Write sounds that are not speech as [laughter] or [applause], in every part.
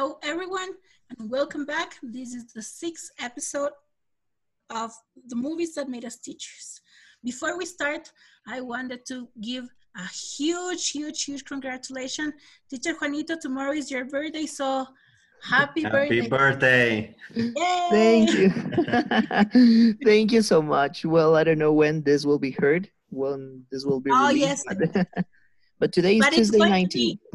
Hello, everyone, and welcome back. This is the sixth episode of the movies that made us teachers. Before we start, I wanted to give a huge, huge, huge congratulations. Teacher Juanito, tomorrow is your birthday, so happy, Happy birthday. birthday. Yay! Thank you. [laughs] Thank you so much. Well, I don't know when this will be heard, when this will be Oh, released. yes. But, [laughs] but today is But Tuesday going to 19th. [laughs]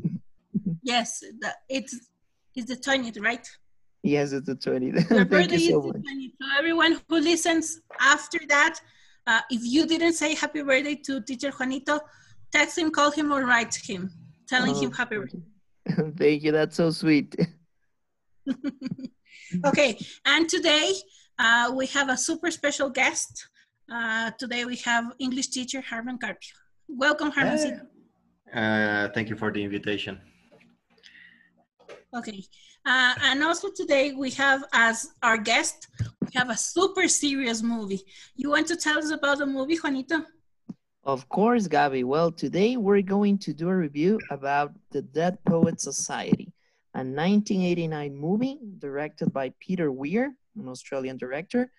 Yes, the, it's, it's the 20th, right? Yes, it's the 20th. [laughs] Your Thank birthday you so is the 20th. So everyone who listens after that, uh, if you didn't say happy birthday to teacher Juanito, text him, call him, or write him, telling him Oh, happy birthday. [laughs] Thank you. That's so sweet. [laughs] Okay, and today uh, we have a super special guest. Uh, today we have English teacher Harman Carpio. Welcome, Harman. Uh, thank you for the invitation. Okay, uh, and also today we have as our guest, we have a super serious movie. You want to tell us about the movie, Juanito? Of course, Gabby. Well, today we're going to do a review about The Dead Poet Society, a 1989 movie directed by Peter Weir, an Australian director,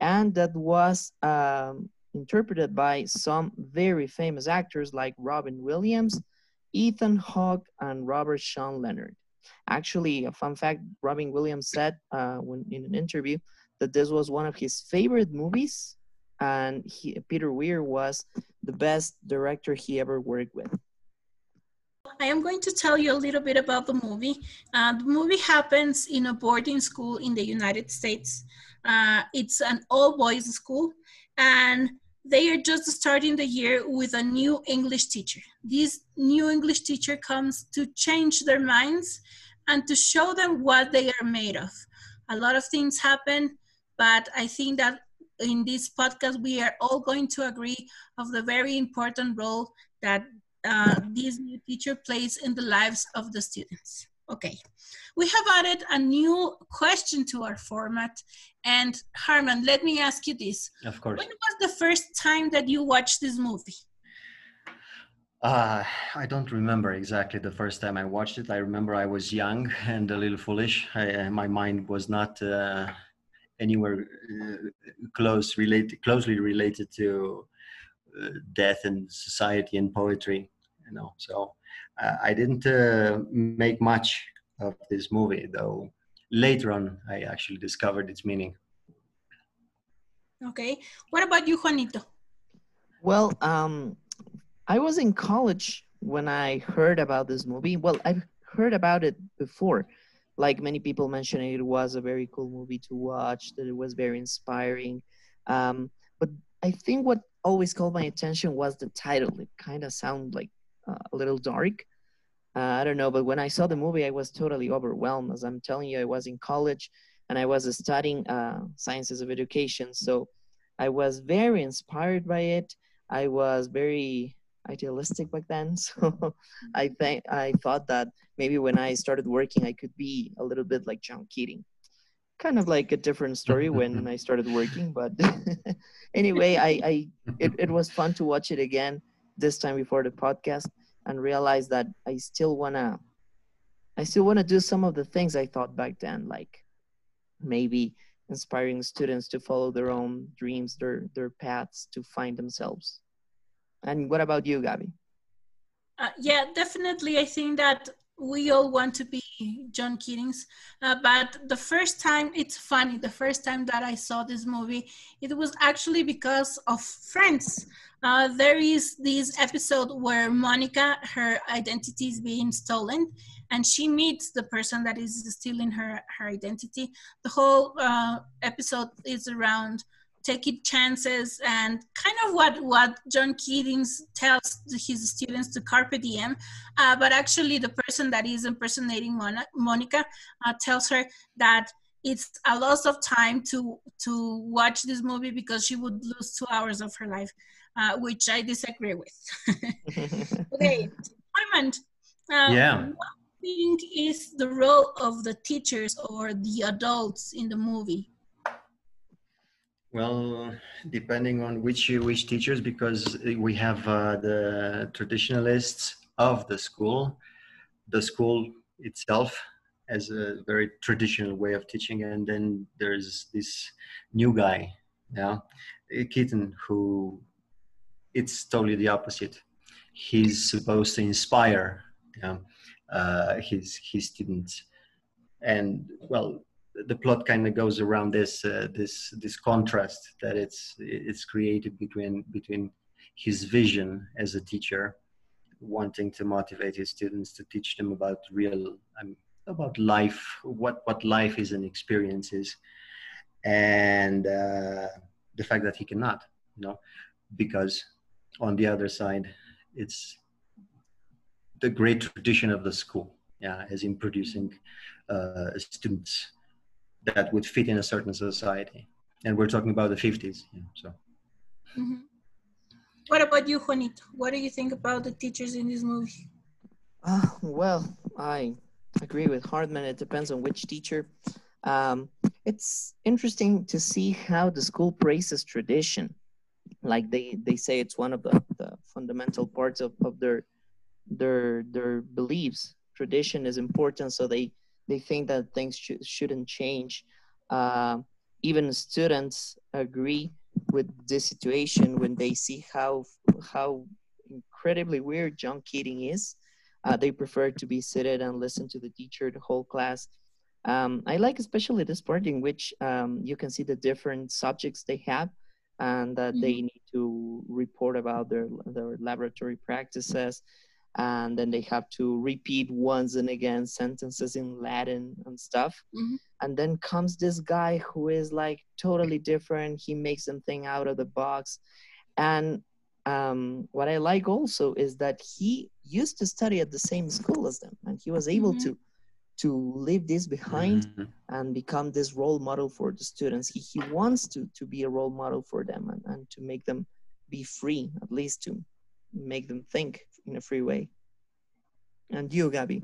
and that was um, interpreted by some very famous actors like Robin Williams, Ethan Hawke, and Robert Sean Leonard. Actually, a fun fact Robin Williams said uh, when, in an interview that this was one of his favorite movies, and he, Peter Weir was the best director he ever worked with. I am going to tell you a little bit about the movie. Uh, the movie happens in a boarding school in the United States. Uh, it's an all boys school, and they are just starting the year with a new English teacher. This new English teacher comes to change their minds and to show them what they are made of. A lot of things happen, but I think that in this podcast, we are all going to agree of the very important role that uh, this new teacher plays in the lives of the students. Okay, we have added a new question to our format. And Harman, let me ask you this. Of course. When was the first time that you watched this movie? Uh, I don't remember exactly the first time I watched it. I remember I was young and a little foolish. I, uh, my mind was not uh, anywhere uh, close related, closely related to uh, death and society and poetry. You know, so uh, I didn't uh, make much of this movie, though. Later on, I actually discovered its meaning. Okay, what about you, Juanito? Well, um, I was in college when I heard about this movie. Well, I've heard about it before. Like many people mentioned, it was a very cool movie to watch, that it was very inspiring. Um, but I think what always called my attention was the title. It kind of sounded like uh, a little dark. Uh, I don't know, but when I saw the movie, I was totally overwhelmed. As I'm telling you, I was in college and I was studying uh, sciences of education. So I was very inspired by it. I was very idealistic back then. [laughs] So I think I thought that maybe when I started working, I could be a little bit like John Keating. Kind of like a different story when [laughs] I started working, but [laughs] anyway, I, I it, it was fun to watch it again this time before the podcast and realize that I still wanna I still wanna do some of the things I thought back then, like maybe inspiring students to follow their own dreams, their their paths to find themselves. And what about you, Gabby? Uh, yeah, definitely. I think that we all want to be John Keating's. Uh, but the first time, it's funny, the first time that I saw this movie, it was actually because of Friends. Uh, there is this episode where Monica, her identity is being stolen, and she meets the person that is stealing her, her identity. The whole uh, episode is around taking chances and kind of what what John Keating tells his students to carpe diem, uh, but actually the person that is impersonating Mon- Monica uh, tells her that it's a loss of time to to watch this movie because she would lose two hours of her life, uh, which I disagree with. [laughs] [laughs] okay, Armand. Um, Yeah. What do you think is the role of the teachers or the adults in the movie? Well, depending on which which teachers, because we have uh, the traditionalists of the school, the school itself, as a very traditional way of teaching and then there's this new guy yeah keating who it's totally the opposite. He's supposed to inspire yeah, uh, his his students. And well the plot kind of goes around this uh, this this contrast that it's it's created between between his vision as a teacher wanting to motivate his students to teach them about real um, about life what what life is and experiences and uh, the fact that he cannot you know because on the other side it's the great tradition of the school yeah as in producing uh, students that would fit in a certain society. And we're talking about the 50s yeah, so. Mm-hmm. what about you juanito? What do you think about the teachers in this movie? Uh, well i agree with harman it depends on which teacher. Um, it's interesting to see how the school praises tradition. Like they they say it's one of the, the fundamental parts of, of their their their beliefs. Tradition is important so they they think that things sh- shouldn't change. Uh, even students agree with this situation when they see how how incredibly weird john keating is. Uh, they prefer to be seated and listen to the teacher the whole class. Um, i like especially this part in which um, you can see the different subjects they have and that mm-hmm. they need to report about their their laboratory practices and then they have to repeat once and again sentences in latin and stuff mm-hmm. and then comes this guy who is like totally different he makes something out of the box and um, what i like also is that he used to study at the same school as them and he was able mm-hmm. to to leave this behind mm-hmm. and become this role model for the students. He, he wants to, to be a role model for them and, and to make them be free, at least to make them think in a free way. And you, Gabby?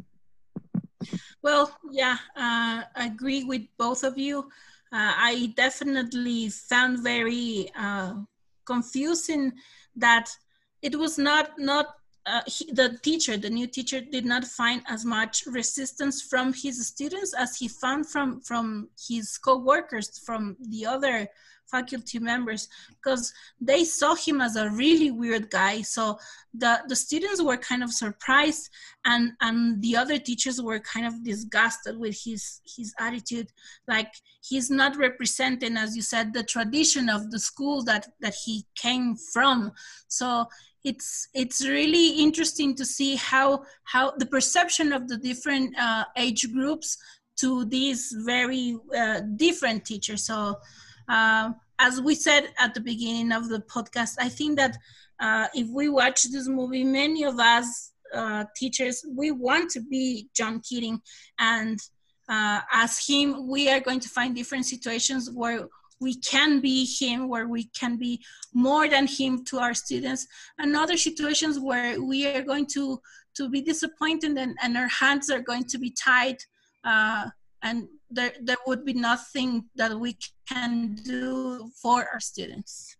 Well, yeah, uh, I agree with both of you. Uh, I definitely found very uh, confusing that it was not not uh, he, the teacher, the new teacher, did not find as much resistance from his students as he found from from his co-workers, from the other faculty members, because they saw him as a really weird guy. So the the students were kind of surprised, and and the other teachers were kind of disgusted with his his attitude. Like he's not representing, as you said, the tradition of the school that that he came from. So it's it's really interesting to see how how the perception of the different uh, age groups to these very uh, different teachers so uh, as we said at the beginning of the podcast i think that uh, if we watch this movie many of us uh, teachers we want to be john keating. And uh, as him we are going to find different situations where we can be him, where we can be more than him to our students, and other situations where we are going to to be disappointed and, and our hands are going to be tied, uh, and there there would be nothing that we can do for our students.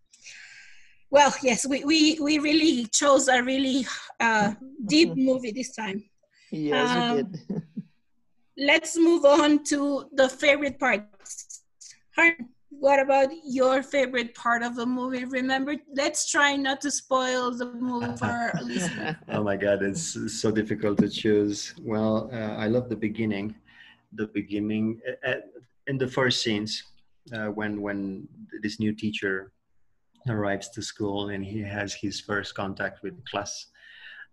Well, yes, we we, we really chose a really uh, deep [laughs] movie this time. Yes, um, we did. [laughs] let's move on to the favorite parts what about your favorite part of the movie? Remember, let's try not to spoil the movie for our [laughs] listeners. oh my God, it's so difficult to choose. Well, uh, I love the beginning. The beginning, uh, in the first scenes, uh, when when this new teacher arrives to school and he has his first contact with the class,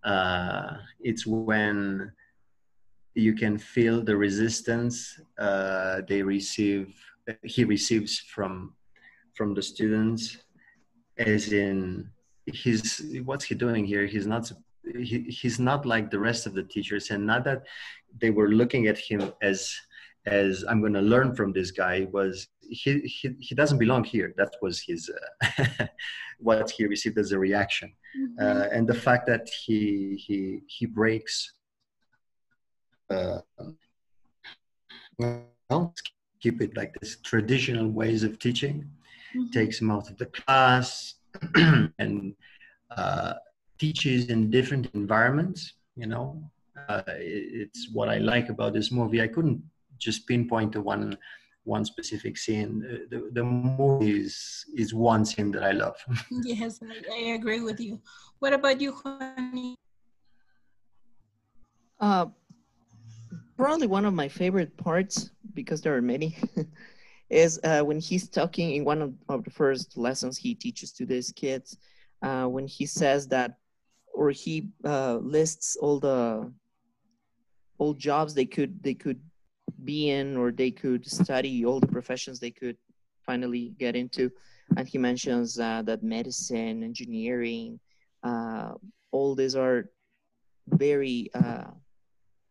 uh, it's when you can feel the resistance uh, they receive he receives from from the students as in he's what's he doing here? He's not he, he's not like the rest of the teachers and not that they were looking at him as as i'm going to learn from this guy was he, he he doesn't belong here that was his uh, [laughs] what he received as a reaction mm-hmm. uh, and the fact that he he he breaks uh, well keep it like this traditional ways of teaching, mm-hmm. takes him out of the class [clears throat] and uh, teaches in different environments, you know, uh, it's what I like about this movie. I couldn't just pinpoint to one one specific scene. The, the movie is, is one scene that I love. [laughs] yes, I, I, agree with you. What about you, Honey? Uh, probably one of my favorite parts, because there are many, [laughs] is uh, when he's talking in one of, of, the first lessons he teaches to these kids, uh, when he says that, or he uh, lists all the all jobs they could they could be in or they could study all the professions they could finally get into. And he mentions uh, that medicine engineering uh, all these are very uh,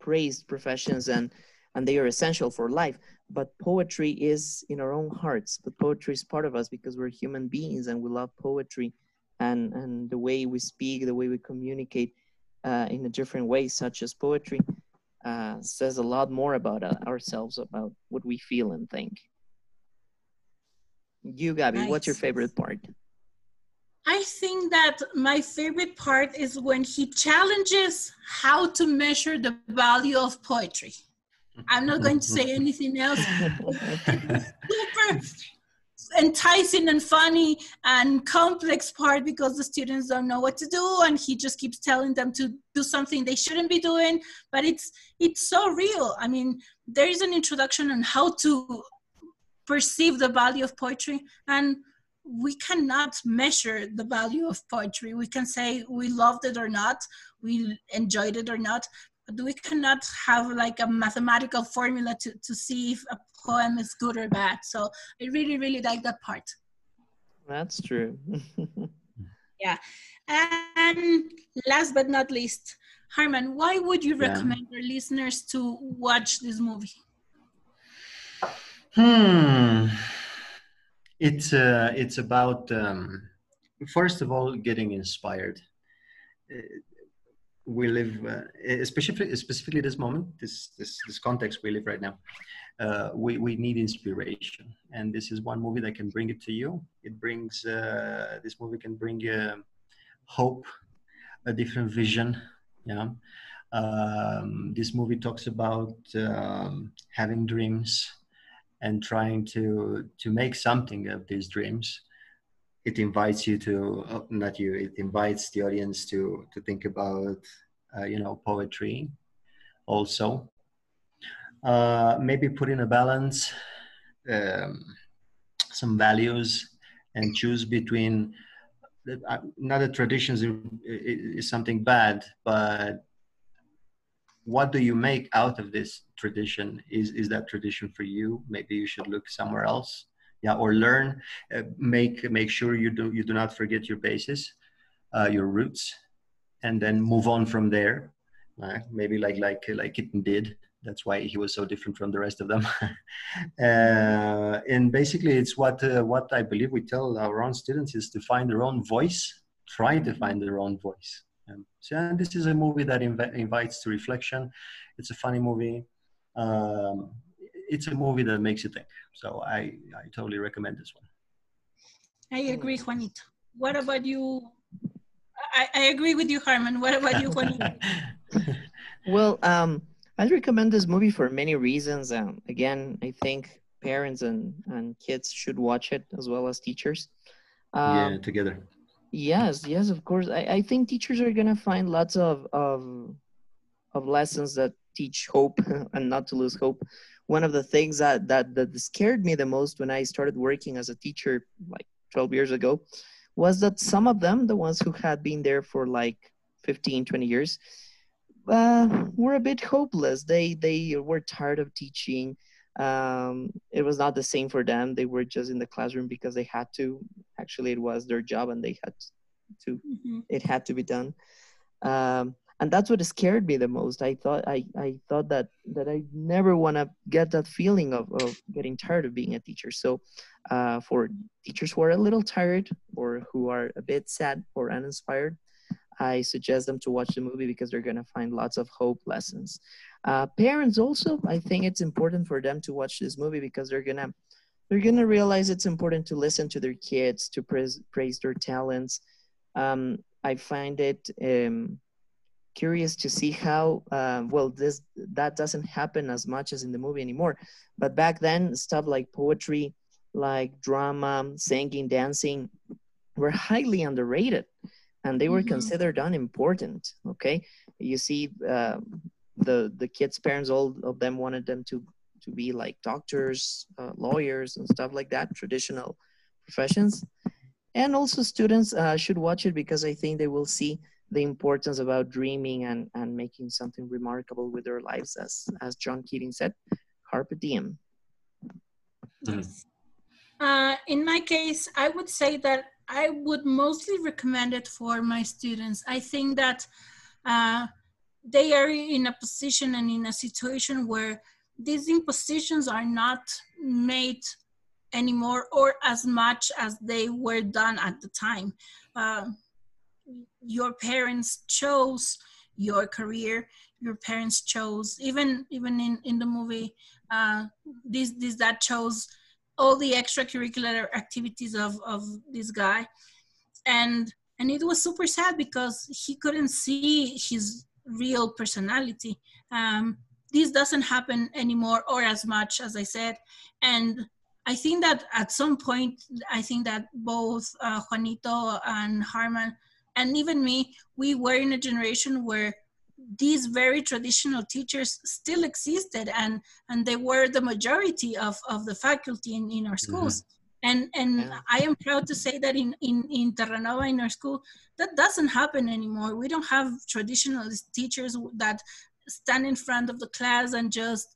praised professions and and they are essential for life. But poetry is in our own hearts but poetry is part of us because we're human beings and we love poetry and and the way we speak the way we communicate uh, in a different way such as poetry uh, says a lot more about uh, ourselves, about what we feel and think. You, Gabby, nice. what's your favorite part? I think that my favorite part is when he challenges how to measure the value of poetry. I'm not going to say [laughs] anything else. [laughs] super enticing and funny and complex part because the students don't know what to do and he just keeps telling them to do something they shouldn't be doing. But it's it's so real. I mean there is an introduction on how to perceive the value of poetry and we cannot measure the value of poetry. We can say we loved it or not we enjoyed it or not we cannot have like a mathematical formula to, to see if a poem is good or bad. So I really, really like that part. That's true. [laughs] yeah. And last but not least, Harman, why would you recommend yeah. our listeners to watch this movie? Hmm. It's uh, it's about um, first of all getting inspired. Uh, we live, uh, especially specifically this moment, this this this context we live right now. Uh, we we need inspiration, and this is one movie that can bring it to you. It brings uh, this movie can bring you hope, a different vision. Yeah, um, this movie talks about um, having dreams and trying to to make something of these dreams it invites you to uh, not you it invites the audience to to think about uh, you know poetry also. Uh, maybe put in a balance um, some values and choose between uh, not that traditions is, is something bad but what do you make out of this tradition? Is is that tradition for you? Maybe you should look somewhere else yeah or learn uh, make make sure you do you do not forget your basis uh, your roots and then move on from there. Uh, maybe like like like Keating did. That's why he was so different from the rest of them. [laughs] Uh, and basically it's what uh, what i believe we tell our own students is to find their own voice. Try to find their own voice. Um, so this is a movie that inv- invites to reflection. It's a funny movie. Um, it's a movie that makes you think. So I, I totally recommend this one. I agree, Juanito. What about you? I, I agree with you, Harman. What about you, Juanito? [laughs] well, um, I recommend this movie for many reasons. Um, again, I think parents and, and kids should watch it as well as teachers. Um, yeah, together. Yes, yes, of course. I, I think teachers are gonna find lots of of of lessons that teach hope [laughs] and not to lose hope one of the things that, that that scared me the most when I started working as a teacher like 12 years ago was that some of them, the ones who had been there for like 15, 20 years, uh, were a bit hopeless. They they were tired of teaching. Um, it was not the same for them. They were just in the classroom because they had to. Actually, it was their job, and they had to. Mm-hmm. It had to be done. Um, and that's what scared me the most. I thought i, I thought that that i never want to get that feeling of, of getting tired of being a teacher. So uh, for teachers who are a little tired or who are a bit sad or uninspired i suggest them to watch the movie because they're going to find lots of hope lessons. Uh, parents also i think it's important for them to watch this movie because they're going to they're going to realize it's important to listen to their kids to praise, praise their talents. Um, i find it um, curious to see how uh, well this that doesn't happen as much as in the movie anymore. But back then, stuff like poetry, like drama, singing, dancing, were highly underrated, and they were Mhm. considered unimportant. Okay, you see, uh, the the kids' parents, all of them wanted them to to be like doctors, uh, lawyers, and stuff like that, traditional professions. And also, students uh, should watch it because I think they will see the importance about dreaming and, and making something remarkable with their lives, as as John Keating said, "Carpe diem." Mhm. Yes. Uh, in my case, I would say that I would mostly recommend it for my students. I think that uh, they are in a position and in a situation where these impositions are not made anymore or as much as they were done at the time. Uh, your parents chose your career your parents chose even even in in the movie uh this this that chose all the extracurricular activities of of this guy. And and it was super sad because he couldn't see his real personality. Um this doesn't happen anymore or as much as i said. And i think that at some point i think that both uh, juanito and harman and even me we were in a generation where these very traditional teachers still existed and and they were the majority of of the faculty in, in our schools. Mm-hmm. And and Yeah. i am proud to say that in in in terranova in our school that doesn't happen anymore. We don't have traditionalist teachers that stand in front of the class and just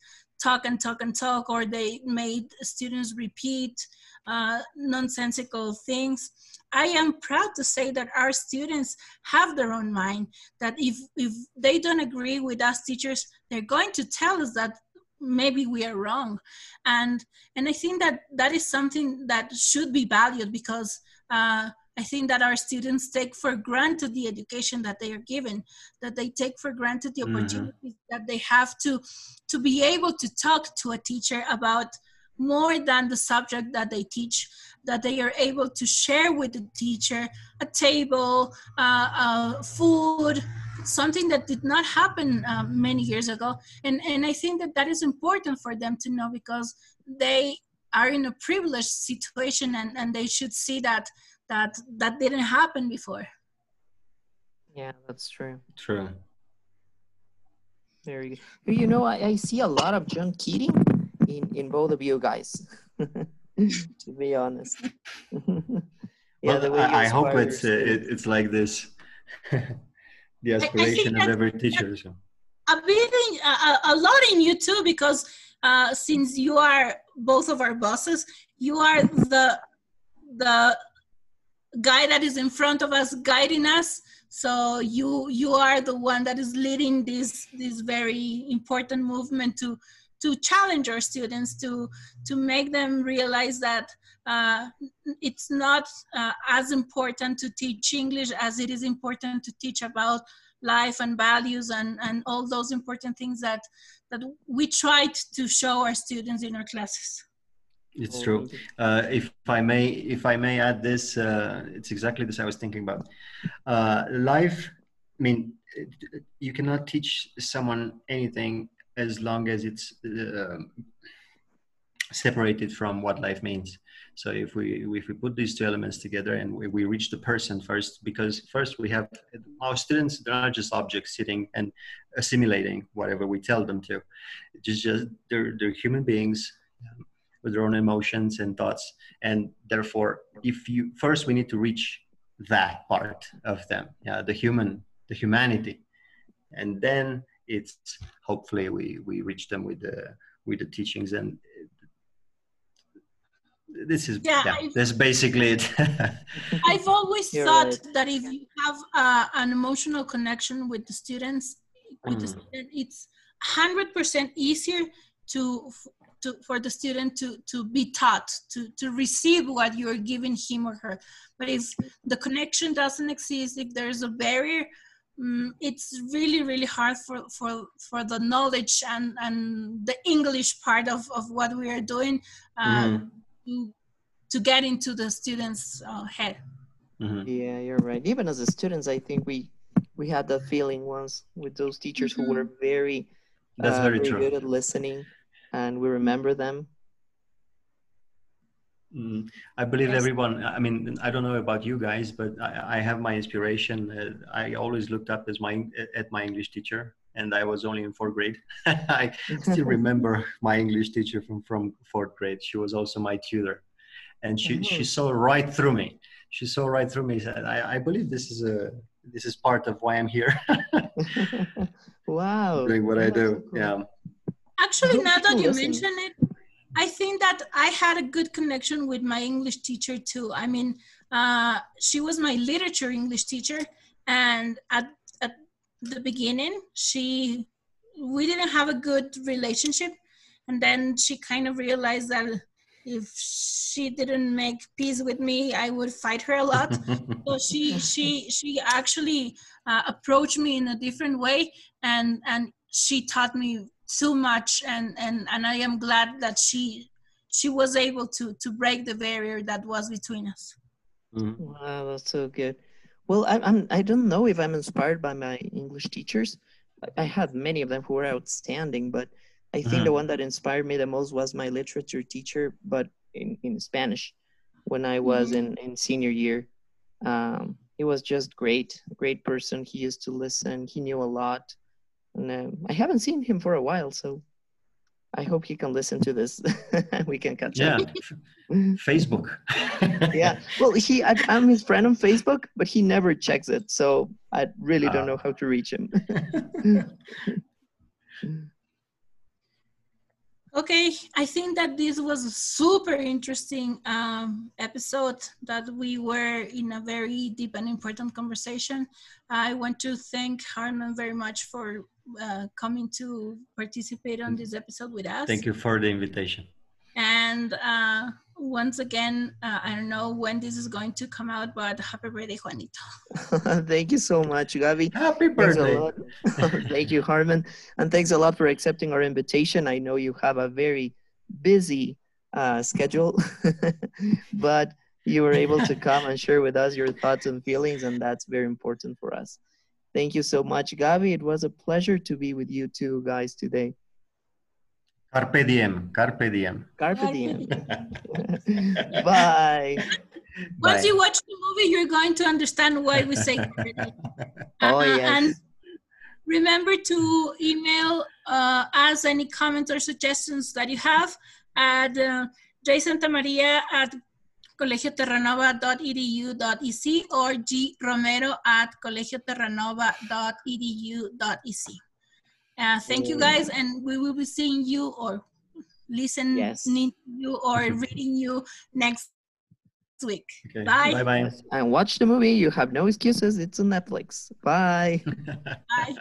talk and talk and talk or they made students repeat uh, nonsensical things. I am proud to say that our students have their own mind that if if they don't agree with us teachers they're going to tell us that maybe we are wrong. And and i think that that is something that should be valued because uh, i think that our students take for granted the education that they are given that they take for granted the Mhm. opportunities that they have to to be able to talk to a teacher about more than the subject that they teach that they are able to share with the teacher a table uh, uh, food something that did not happen uh, many years ago and and i think that that is important for them to know because they are in a privileged situation and and they should see that that that didn't happen before Yeah, that's true. True. Very good. You know, I, I see a lot of John Keating in, in both of you guys, [laughs] to be honest. [laughs] well, the way you I, I hope it's uh, it, it's like this. [laughs] the aspiration of every teacher. So. a bit in, a, a lot in you too because uh, since you are both of our bosses you are the the guy that is in front of us guiding us so you you are the one that is leading this this very important movement to to challenge our students to to make them realize that uh, it's not uh, as important to teach english as it is important to teach about life and values and, and all those important things that that we tried to show our students in our classes. It's true. Uh, if I may, if I may add this, uh, it's exactly this I was thinking about. Uh, life. I mean, you cannot teach someone anything as long as it's uh, separated from what life means. So if we if we put these two elements together and we, we reach the person first, because first we have our students they're not just objects sitting and assimilating whatever we tell them to. Just, just they're they're human beings um, with their own emotions and thoughts, and therefore, if you first we need to reach that part of them, yeah, the human, the humanity, and then it's hopefully we we reach them with the with the teachings and this is Yeah, yeah, that's basically it [laughs] I've always You're thought right. that if you have uh, an emotional connection with the students, with the Mm. student, it's hundred percent easier to to for the student to to be taught to to receive what you're giving him or her. But if the connection doesn't exist, if there's a barrier, mm, it's really really hard for for for the knowledge and and the English part of of what we are doing. Uh, Mhm. to, to get into the students' uh, head. Mhm. Yeah, you're right. Even as a students, I think we we had that feeling once with those teachers who were Mm-hmm. very, That's uh, very very true. good at listening, and we remember them. Mm, I believe Yes. everyone. I mean, I don't know about you guys, but I, I have my inspiration. Uh, I always looked up as my at my English teacher, and I was only in fourth grade. [laughs] I still [laughs] remember my English teacher from from fourth grade. She was also my tutor, and she she Mhm. saw right through me. She saw right through me. Said, I, I believe this is a this is part of why I'm here, [laughs] wow. doing what I do. cool. Yeah. Actually, now that you listen. mention it, I think that I had a good connection with my English teacher too. I mean, uh, she was my literature English teacher, and at at the beginning, she we didn't have a good relationship, and then she kind of realized that if she didn't make peace with me, I would fight her a lot. [laughs] so she she she actually uh, approached me in a different way and and she taught me so much and and and i am glad that she she was able to to break the barrier that was between us Mhm. Wow, that's so good. Well, I, I'm I don't know if I'm inspired by my English teachers. I- I had many of them who were outstanding, but I think the one that inspired me the most was my literature teacher, but in, in Spanish when I was Mhm. in, in senior year. Um, he was just great, great person. He used to listen. He knew a lot. And um, I haven't seen him for a while, so I hope he can listen to this. [laughs] we can catch Yeah. up. [laughs] Facebook. yeah. Well, he I, I'm his friend on Facebook, but he never checks it, so I really don't Ah. know how to reach him. [laughs] okay i think that this was a super interesting um, episode that we were in a very deep and important conversation i want to thank harman very much for uh, coming to participate on this episode with us Thank you for the invitation. And uh, once again, uh, I don't know when this is going to come out, but happy birthday, Juanito. [laughs] Thank you so much, Gavi. Happy birthday. [laughs] Thank you, Harman. And thanks a lot for accepting our invitation. I know you have a very busy uh, schedule, [laughs] but you were able to come and share with us your thoughts and feelings, and that's very important for us. Thank you so much, Gavi. It was a pleasure to be with you two guys today. Carpe diem. Carpe diem. Carpe diem. [laughs] Bye. Once Bye. you watch the movie, you're going to understand why we say [laughs] happy birthday. Oh, Uh, yes. And remember to email uh, us any comments or suggestions that you have at uh, jsantamaria at colegioterranova.edu.ec or gromero at colegioterranova.edu.ec. Uh, thank you guys, and we will be seeing you or listening Yes. to you or reading you next week. Okay. Bye. Bye bye. And watch the movie. You have no excuses. It's on Netflix. Bye. [laughs] [laughs] Bye.